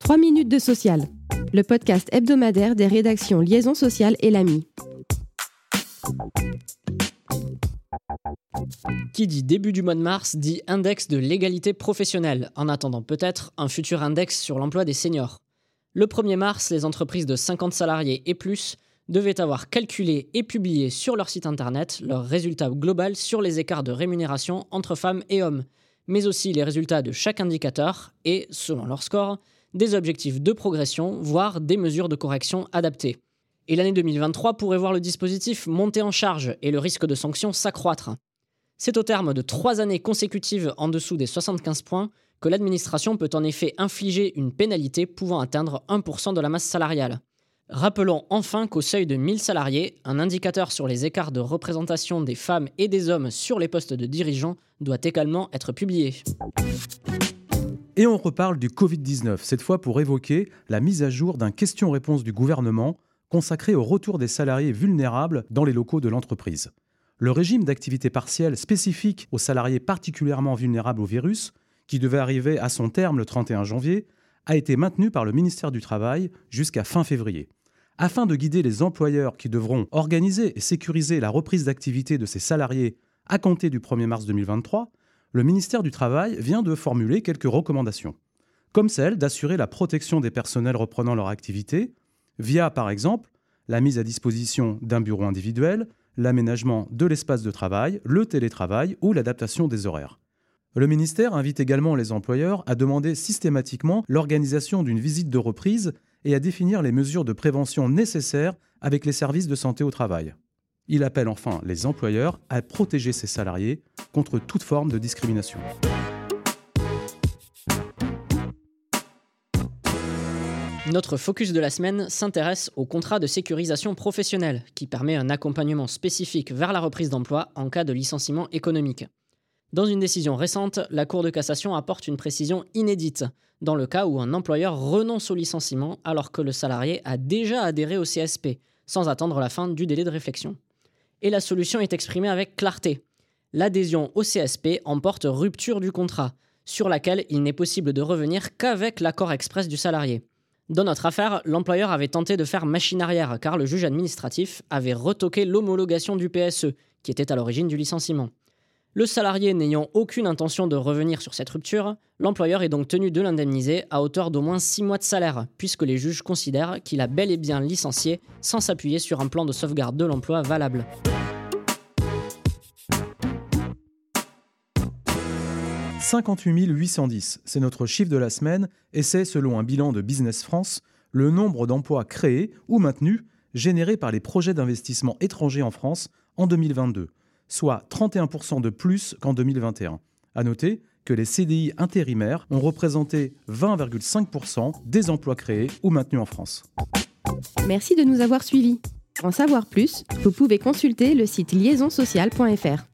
3 minutes de social, le podcast hebdomadaire des rédactions Liaison sociale et l'AMI. Qui dit début du mois de mars dit index de l'égalité professionnelle, en attendant peut-être un futur index sur l'emploi des seniors. Le 1er mars, les entreprises de 50 salariés et plus devaient avoir calculé et publié sur leur site internet leurs résultats global sur les écarts de rémunération entre femmes et hommes, mais aussi les résultats de chaque indicateur et, selon leur score, des objectifs de progression, voire des mesures de correction adaptées. Et l'année 2023 pourrait voir le dispositif monter en charge et le risque de sanctions s'accroître. C'est au terme de trois années consécutives en dessous des 75 points que l'administration peut en effet infliger une pénalité pouvant atteindre 1% de la masse salariale. Rappelons enfin qu'au seuil de 1000 salariés, un indicateur sur les écarts de représentation des femmes et des hommes sur les postes de dirigeants doit également être publié. Et on reparle du Covid-19, cette fois pour évoquer la mise à jour d'un question-réponse du gouvernement consacré au retour des salariés vulnérables dans les locaux de l'entreprise. Le régime d'activité partielle spécifique aux salariés particulièrement vulnérables au virus, qui devait arriver à son terme le 31 janvier, a été maintenu par le ministère du Travail jusqu'à fin février. Afin de guider les employeurs qui devront organiser et sécuriser la reprise d'activité de ces salariés à compter du 1er mars 2023, le ministère du Travail vient de formuler quelques recommandations, comme celle d'assurer la protection des personnels reprenant leur activité, via par exemple la mise à disposition d'un bureau individuel, l'aménagement de l'espace de travail, le télétravail ou l'adaptation des horaires. Le ministère invite également les employeurs à demander systématiquement l'organisation d'une visite de reprise et à définir les mesures de prévention nécessaires avec les services de santé au travail. Il appelle enfin les employeurs à protéger ses salariés contre toute forme de discrimination. Notre focus de la semaine s'intéresse au contrat de sécurisation professionnelle, qui permet un accompagnement spécifique vers la reprise d'emploi en cas de licenciement économique. Dans une décision récente, la Cour de cassation apporte une précision inédite, dans le cas où un employeur renonce au licenciement alors que le salarié a déjà adhéré au CSP, sans attendre la fin du délai de réflexion. Et la solution est exprimée avec clarté. L'adhésion au CSP emporte rupture du contrat, sur laquelle il n'est possible de revenir qu'avec l'accord express du salarié. Dans notre affaire, l'employeur avait tenté de faire machine arrière car le juge administratif avait retoqué l'homologation du PSE, qui était à l'origine du licenciement. Le salarié n'ayant aucune intention de revenir sur cette rupture, l'employeur est donc tenu de l'indemniser à hauteur d'au moins 6 mois de salaire, puisque les juges considèrent qu'il a bel et bien licencié sans s'appuyer sur un plan de sauvegarde de l'emploi valable. 58 810, c'est notre chiffre de la semaine et c'est, selon un bilan de Business France, le nombre d'emplois créés ou maintenus générés par les projets d'investissement étrangers en France en 2022, soit 31% de plus qu'en 2021. À noter que les CDI intérimaires ont représenté 20,5% des emplois créés ou maintenus en France. Merci de nous avoir suivis. Pour en savoir plus, vous pouvez consulter le site liaisonsocial.fr.